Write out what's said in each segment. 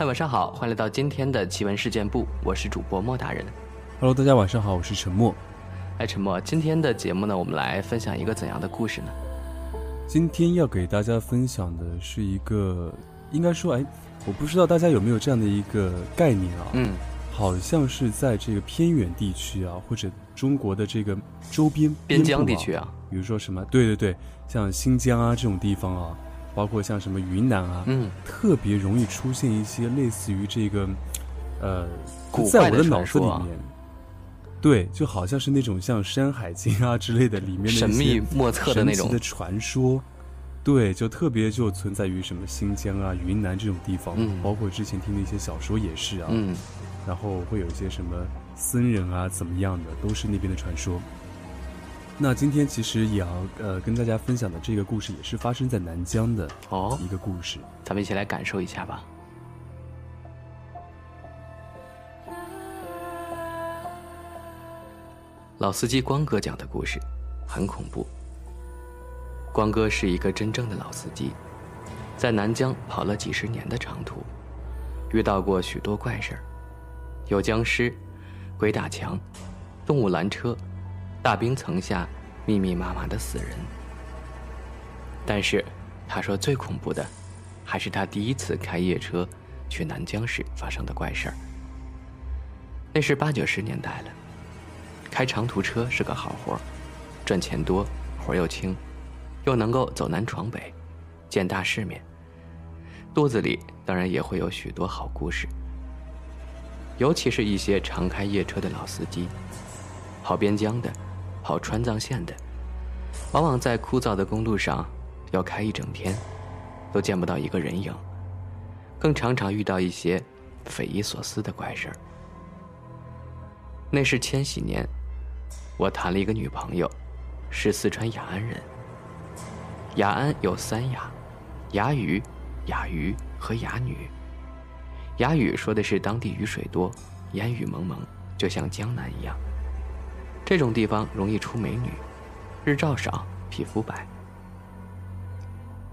嗨，晚上好，欢迎来到今天的奇闻事件部，我是主播莫大人。Hello，大家晚上好，我是陈默。哎，陈默，今天的节目呢，我们来分享一个怎样的故事呢？今天要给大家分享的是一个，应该说，哎，我不知道大家有没有这样的一个概念啊？嗯，好像是在这个偏远地区啊，或者中国的这个周边边疆地区啊，比如说什么，对对对，像新疆啊这种地方啊，包括像什么云南啊，嗯，特别容易出现一些类似于这个，呃，古在我的脑子里面，对，就好像是那种像《山海经》啊之类的里面的神秘莫测的那种。的传说，对，就特别就存在于什么新疆啊、云南这种地方，嗯。包括之前听的一些小说也是啊，嗯，然后会有一些什么僧人啊怎么样的，都是那边的传说。那今天其实也要呃跟大家分享的这个故事，也是发生在南疆的哦，一个故事。咱们一起来感受一下吧。老司机光哥讲的故事很恐怖。光哥是一个真正的老司机，在南疆跑了几十年的长途，遇到过许多怪事儿，有僵尸、鬼打墙、动物拦车、大冰层下密密麻麻的死人。但是，他说最恐怖的，还是他第一次开夜车去南疆时发生的怪事儿。那是八九十年代了，开长途车是个好活儿，赚钱多，活儿又轻，又能够走南闯北，见大世面。肚子里当然也会有许多好故事，尤其是一些常开夜车的老司机，跑边疆的，跑川藏线的，往往在枯燥的公路上要开一整天，都见不到一个人影，更常常遇到一些匪夷所思的怪事儿。那是千禧年，我谈了一个女朋友，是四川雅安人。雅安有三雅：雅雨、雅鱼和雅女。雅雨说的是当地雨水多，烟雨蒙蒙，就像江南一样。这种地方容易出美女，日照少，皮肤白。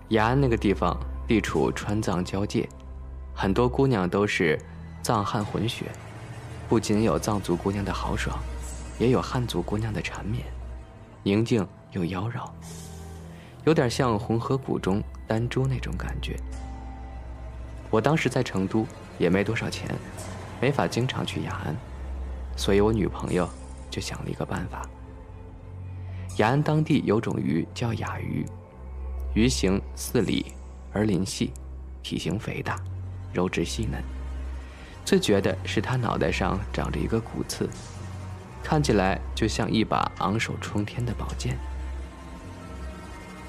雅安那个地方地处川藏交界，很多姑娘都是藏汉混血，不仅有藏族姑娘的豪爽，也有汉族姑娘的缠绵，宁静又妖娆，有点像红河谷中丹珠那种感觉。我当时在成都，也没多少钱，没法经常去雅安，所以我女朋友就想了一个办法。雅安当地有种鱼叫雅鱼，鱼形似鲤，而鳞细，体型肥大，肉质细嫩。最绝的是它脑袋上长着一个骨刺，看起来就像一把昂首冲天的宝剑。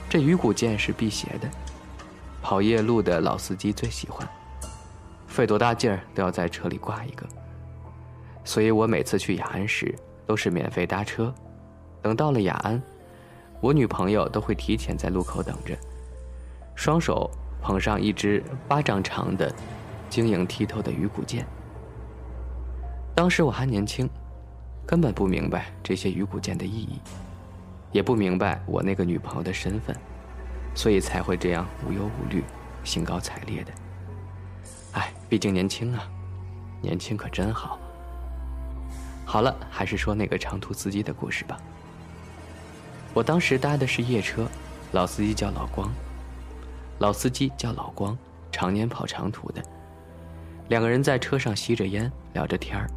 这鱼骨剑是辟邪的，跑夜路的老司机最喜欢，费多大劲儿都要在车里挂一个。所以我每次去雅安时都是免费搭车，等到了雅安，我女朋友都会提前在路口等着，双手捧上一只巴掌长的、晶莹剔透的鱼骨剑。当时我还年轻，根本不明白这些鱼骨剑的意义，也不明白我那个女朋友的身份，所以才会这样无忧无虑、兴高采烈的。哎，毕竟年轻啊，年轻可真好。好了，还是说那个长途司机的故事吧。我当时搭的是夜车，老司机叫老光，老司机叫老光，常年跑长途的。两个人在车上吸着烟，聊着天儿。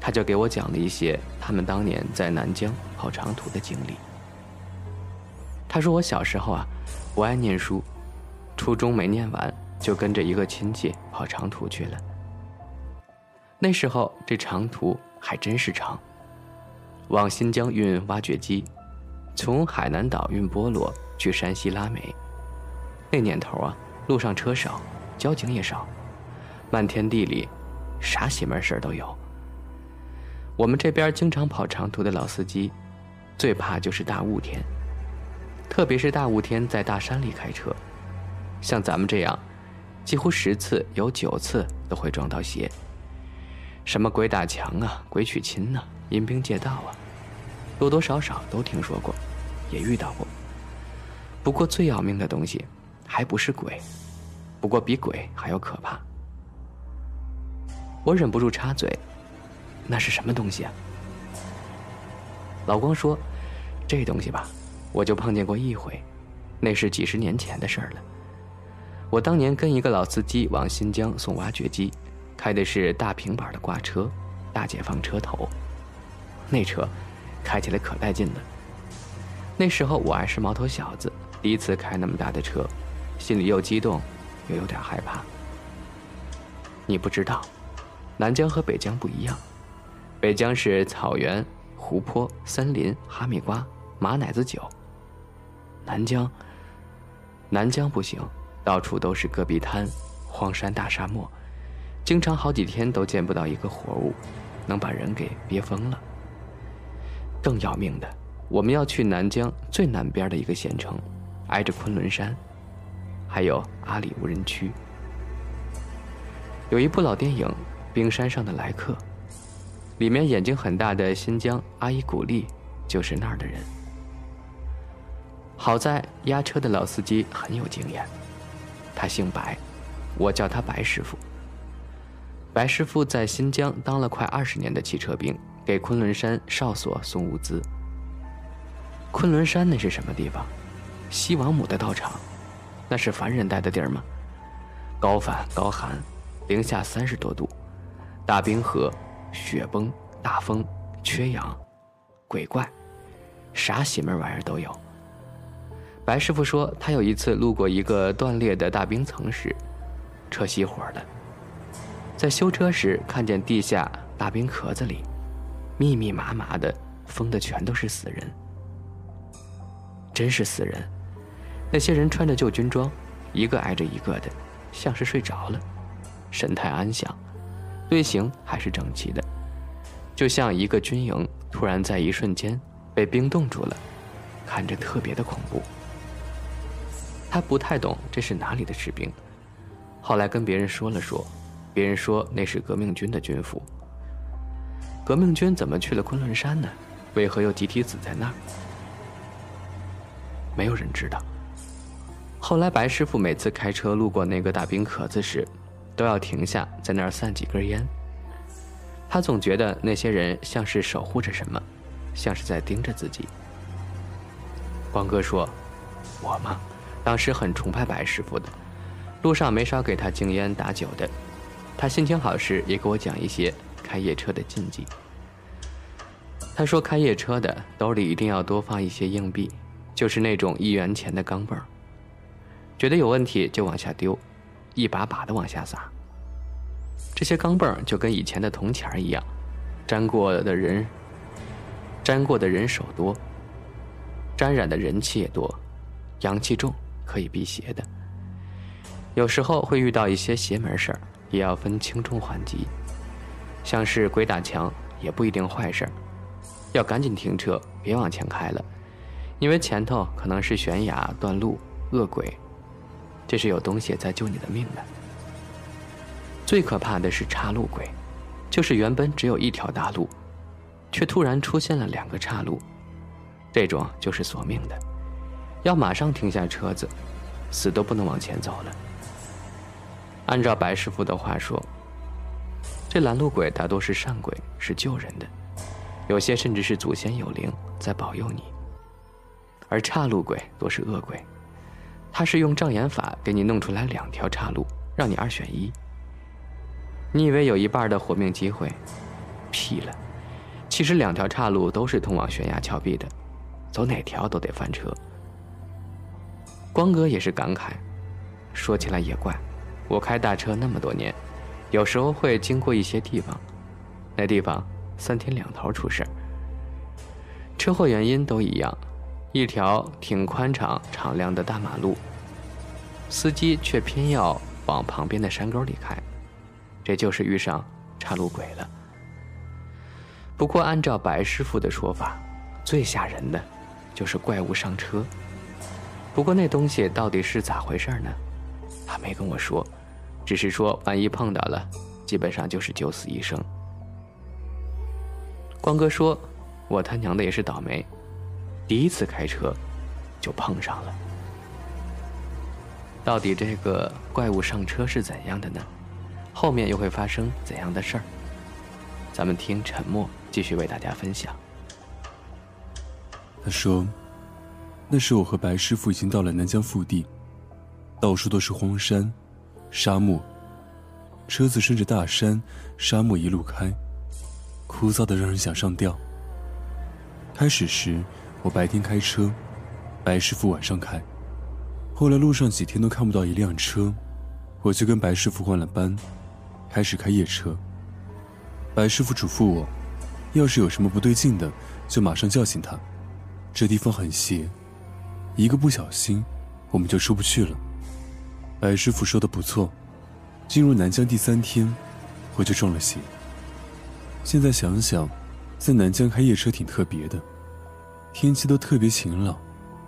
他就给我讲了一些他们当年在南疆跑长途的经历。他说我小时候啊，不爱念书，初中没念完就跟着一个亲戚跑长途去了。那时候这长途还真是长，往新疆运挖掘机，从海南岛运菠萝去山西拉煤。那年头啊，路上车少，交警也少，漫天地里，啥邪门事儿都有。我们这边经常跑长途的老司机，最怕就是大雾天，特别是大雾天在大山里开车，像咱们这样，几乎十次有九次都会撞到邪。什么鬼打墙啊、鬼娶亲呐、阴兵借道啊，多多少少都听说过，也遇到过。不过最要命的东西，还不是鬼，不过比鬼还要可怕，我忍不住插嘴：“那是什么东西啊？”老光说：“这东西吧，我就碰见过一回，那是几十年前的事儿了。我当年跟一个老司机往新疆送挖掘机，开的是大平板的挂车，大解放车头。那车开起来可带劲了。那时候我还是毛头小子，第一次开那么大的车，心里又激动，又有点害怕。你不知道，南疆和北疆不一样，北疆是草原。”湖泊、森林、哈密瓜、马奶子酒。南疆，南疆不行，到处都是戈壁滩、荒山大沙漠，经常好几天都见不到一个活物，能把人给憋疯了。更要命的，我们要去南疆最南边的一个县城，挨着昆仑山，还有阿里无人区。有一部老电影《冰山上的来客》。里面眼睛很大的新疆阿依古丽，就是那儿的人。好在押车的老司机很有经验，他姓白，我叫他白师傅。白师傅在新疆当了快二十年的汽车兵，给昆仑山哨所送物资。昆仑山那是什么地方？西王母的道场，那是凡人待的地儿吗？高反高寒，零下三十多度，大冰河。雪崩、大风、缺氧、鬼怪，啥邪门玩意儿都有。白师傅说，他有一次路过一个断裂的大冰层时，车熄火了。在修车时，看见地下大冰壳子里，密密麻麻的封的全都是死人，真是死人。那些人穿着旧军装，一个挨着一个的，像是睡着了，神态安详。队形还是整齐的，就像一个军营突然在一瞬间被冰冻住了，看着特别的恐怖。他不太懂这是哪里的士兵，后来跟别人说了说，别人说那是革命军的军服。革命军怎么去了昆仑山呢？为何又集体死在那儿？没有人知道。后来白师傅每次开车路过那个大冰壳子时，都要停下，在那儿散几根烟。他总觉得那些人像是守护着什么，像是在盯着自己。光哥说：“我嘛，当时很崇拜白师傅的，路上没少给他敬烟打酒的。他心情好时也给我讲一些开夜车的禁忌。他说开夜车的兜里一定要多放一些硬币，就是那种一元钱的钢镚儿。觉得有问题就往下丢。”一把把的往下撒。这些钢镚儿就跟以前的铜钱儿一样，沾过的人，沾过的人手多，沾染的人气也多，阳气重，可以辟邪的。有时候会遇到一些邪门事儿，也要分轻重缓急。像是鬼打墙，也不一定坏事，要赶紧停车，别往前开了，因为前头可能是悬崖、断路、恶鬼。这是有东西在救你的命的。最可怕的是岔路鬼，就是原本只有一条大路，却突然出现了两个岔路，这种就是索命的，要马上停下车子，死都不能往前走了。按照白师傅的话说，这拦路鬼大多是善鬼，是救人的，有些甚至是祖先有灵在保佑你，而岔路鬼多是恶鬼。他是用障眼法给你弄出来两条岔路，让你二选一。你以为有一半的活命机会？屁了！其实两条岔路都是通往悬崖峭壁的，走哪条都得翻车。光哥也是感慨，说起来也怪，我开大车那么多年，有时候会经过一些地方，那地方三天两头出事车祸原因都一样。一条挺宽敞、敞亮的大马路，司机却偏要往旁边的山沟里开，这就是遇上岔路鬼了。不过，按照白师傅的说法，最吓人的，就是怪物上车。不过那东西到底是咋回事呢？他没跟我说，只是说万一碰到了，基本上就是九死一生。光哥说：“我他娘的也是倒霉。”第一次开车，就碰上了。到底这个怪物上车是怎样的呢？后面又会发生怎样的事儿？咱们听沉默继续为大家分享。他说：“那时我和白师傅已经到了南疆腹地，到处都是荒山、沙漠，车子顺着大山、沙漠一路开，枯燥的让人想上吊。开始时我白天开车，白师傅晚上开，后来路上几天都看不到一辆车，我就跟白师傅换了班，开始开夜车。白师傅嘱咐我，要是有什么不对劲的，就马上叫醒他。”这地方很邪，一个不小心，我们就出不去了。白师傅说的不错，进入南疆第三天，我就中了邪。现在想想，在南疆开夜车挺特别的，天气都特别晴朗，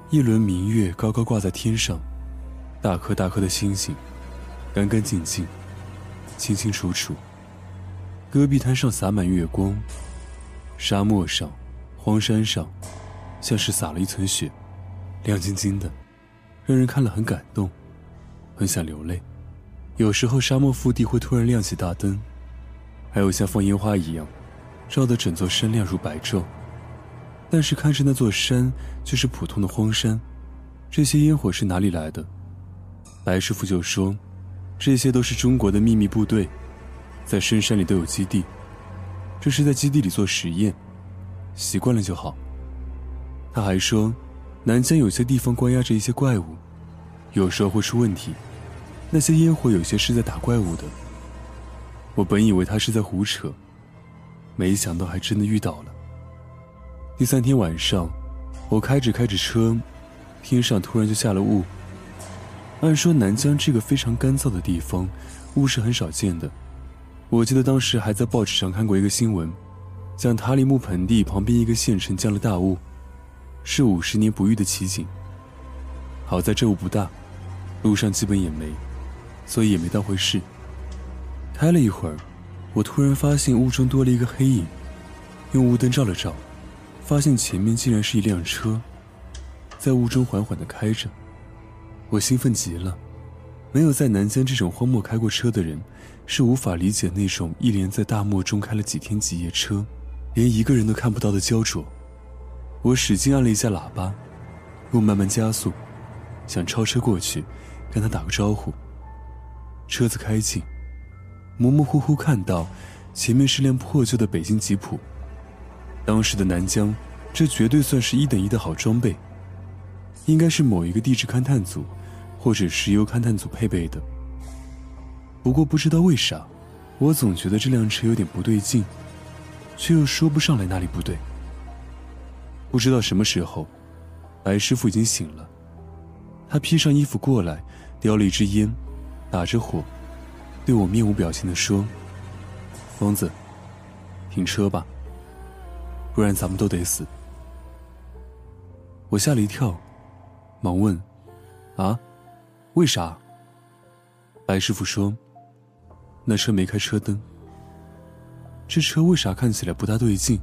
一轮明月高高挂在天上，大颗大颗的星星，干干净净，清清楚楚。戈壁滩上洒满月光，沙漠上，荒山上。像是撒了一层雪，亮晶晶的，让人看了很感动，很想流泪。有时候沙漠腹地会突然亮起大灯，还有像放烟花一样，照得整座山亮如白昼。但是看着那座山就是普通的荒山，这些烟火是哪里来的？白师傅就说，这些都是中国的秘密部队，在深山里都有基地，这是在基地里做实验，习惯了就好。他还说，南疆有些地方关押着一些怪物，有时候会出问题。那些烟火有些是在打怪物的。我本以为他是在胡扯，没想到还真的遇到了。第三天晚上，我开着开着车，天上突然就下了雾。按说南疆这个非常干燥的地方，雾是很少见的。我记得当时还在报纸上看过一个新闻，讲塔里木盆地旁边一个县城降了大雾。是五十年不遇的奇景。好在这雾不大，路上基本也没，所以也没当回事。开了一会儿，我突然发现雾中多了一个黑影，用雾灯照了照，发现前面竟然是一辆车，在雾中缓缓的开着。我兴奋极了，没有在南疆这种荒漠开过车的人，是无法理解那种一连在大漠中开了几天几夜车，连一个人都看不到的焦灼。我使劲按了一下喇叭，又慢慢加速，想超车过去，跟他打个招呼。车子开近，模模糊糊看到前面是辆破旧的北京吉普。当时的南疆，这绝对算是一等一的好装备，应该是某一个地质勘探组或者石油勘探组配备的。不过不知道为啥，我总觉得这辆车有点不对劲，却又说不上来哪里不对。不知道什么时候，白师傅已经醒了。他披上衣服过来，叼了一支烟，打着火，对我面无表情地说：“疯子，停车吧，不然咱们都得死。”我吓了一跳，忙问：“啊，为啥？”白师傅说：“那车没开车灯。这车为啥看起来不大对劲？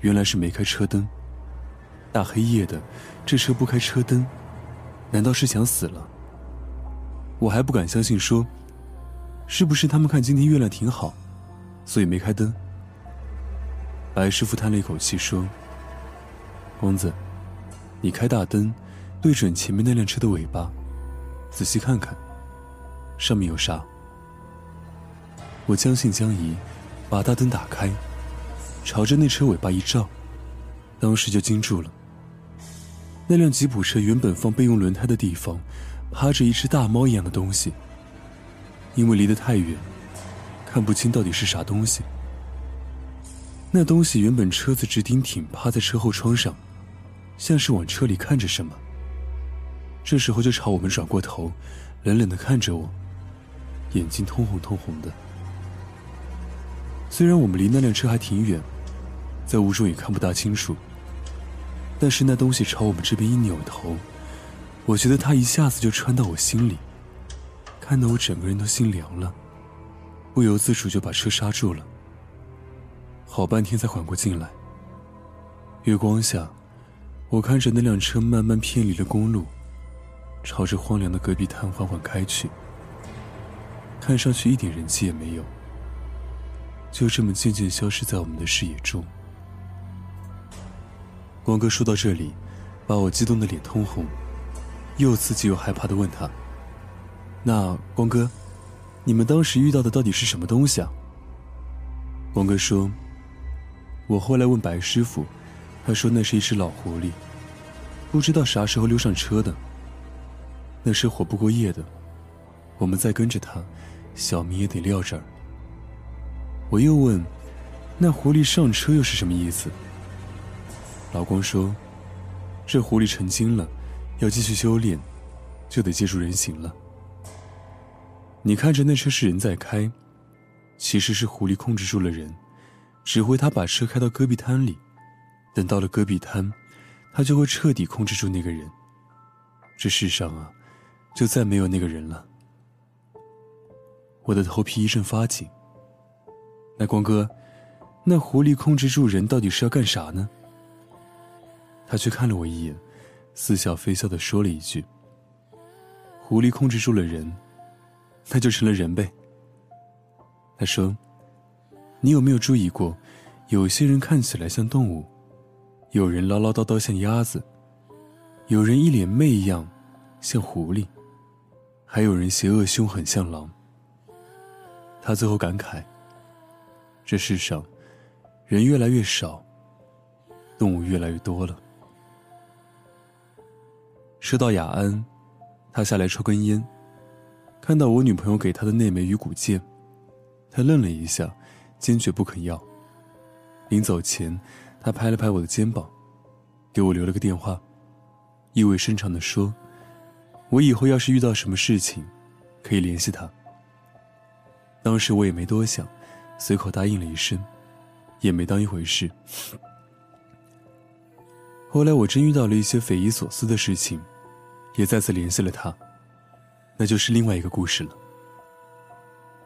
原来是没开车灯。”大黑夜的，这车不开车灯，难道是想死了？我还不敢相信，说，是不是他们看今天月亮挺好，所以没开灯？白师傅叹了一口气说：“公子，你开大灯，对准前面那辆车的尾巴，仔细看看，上面有啥？”我将信将疑，把大灯打开，朝着那车尾巴一照，当时就惊住了。那辆吉普车原本放备用轮胎的地方，趴着一只大猫一样的东西。因为离得太远，看不清到底是啥东西。那东西原本车子直挺挺趴在车后窗上，像是往车里看着什么。这时候就朝我们转过头，冷冷的看着我，眼睛通红通红的。虽然我们离那辆车还挺远，在雾中也看不大清楚。但是那东西朝我们这边一扭头，我觉得它一下子就穿到我心里，看得我整个人都心凉了，不由自主就把车刹住了。好半天才缓过劲来。月光下，我看着那辆车慢慢偏离了公路，朝着荒凉的戈壁滩缓缓开去。看上去一点人气也没有，就这么渐渐消失在我们的视野中。光哥说到这里，把我激动的脸通红，又刺激又害怕的问他：“那光哥，你们当时遇到的到底是什么东西啊？”光哥说：“我后来问白师傅，他说那是一只老狐狸，不知道啥时候溜上车的。那是活不过夜的，我们再跟着他，小命也得撂这儿。”我又问：“那狐狸上车又是什么意思？”老光说：“这狐狸成精了，要继续修炼，就得借助人形了。你看着那车是人在开，其实是狐狸控制住了人，指挥他把车开到戈壁滩里。等到了戈壁滩，他就会彻底控制住那个人。这世上啊，就再没有那个人了。”我的头皮一阵发紧。那光哥，那狐狸控制住人到底是要干啥呢？他却看了我一眼，似笑非笑的说了一句：“狐狸控制住了人，那就成了人呗。”他说：“你有没有注意过，有些人看起来像动物，有人唠唠叨叨像鸭子，有人一脸媚样，像狐狸，还有人邪恶凶狠像狼。”他最后感慨：“这世上，人越来越少，动物越来越多了。”说到雅安，他下来抽根烟，看到我女朋友给他的那枚鱼骨剑，他愣了一下，坚决不肯要。临走前，他拍了拍我的肩膀，给我留了个电话，意味深长的说：“我以后要是遇到什么事情，可以联系他。”当时我也没多想，随口答应了一声，也没当一回事。后来我真遇到了一些匪夷所思的事情。也再次联系了他，那就是另外一个故事了。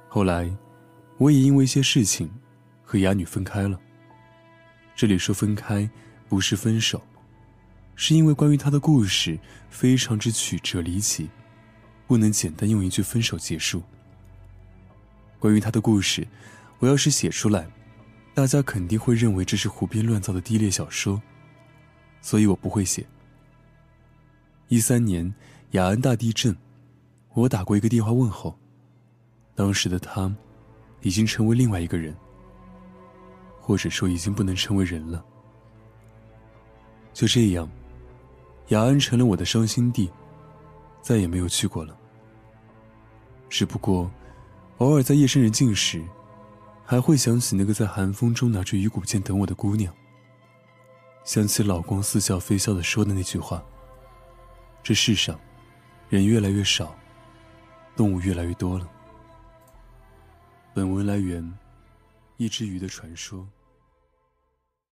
后来，我也因为一些事情和哑女分开了。这里说分开，不是分手，是因为关于他的故事非常之曲折离奇，不能简单用一句分手结束。关于他的故事，我要是写出来，大家肯定会认为这是胡编乱造的低劣小说，所以我不会写。一三年，雅安大地震，我打过一个电话问候。当时的他，已经成为另外一个人，或者说已经不能成为人了。就这样，雅安成了我的伤心地，再也没有去过了。只不过，偶尔在夜深人静时，还会想起那个在寒风中拿着鱼骨剑等我的姑娘，想起老公似笑非笑的说的那句话。这世上，人越来越少，动物越来越多了。本文来源：一只鱼的传说。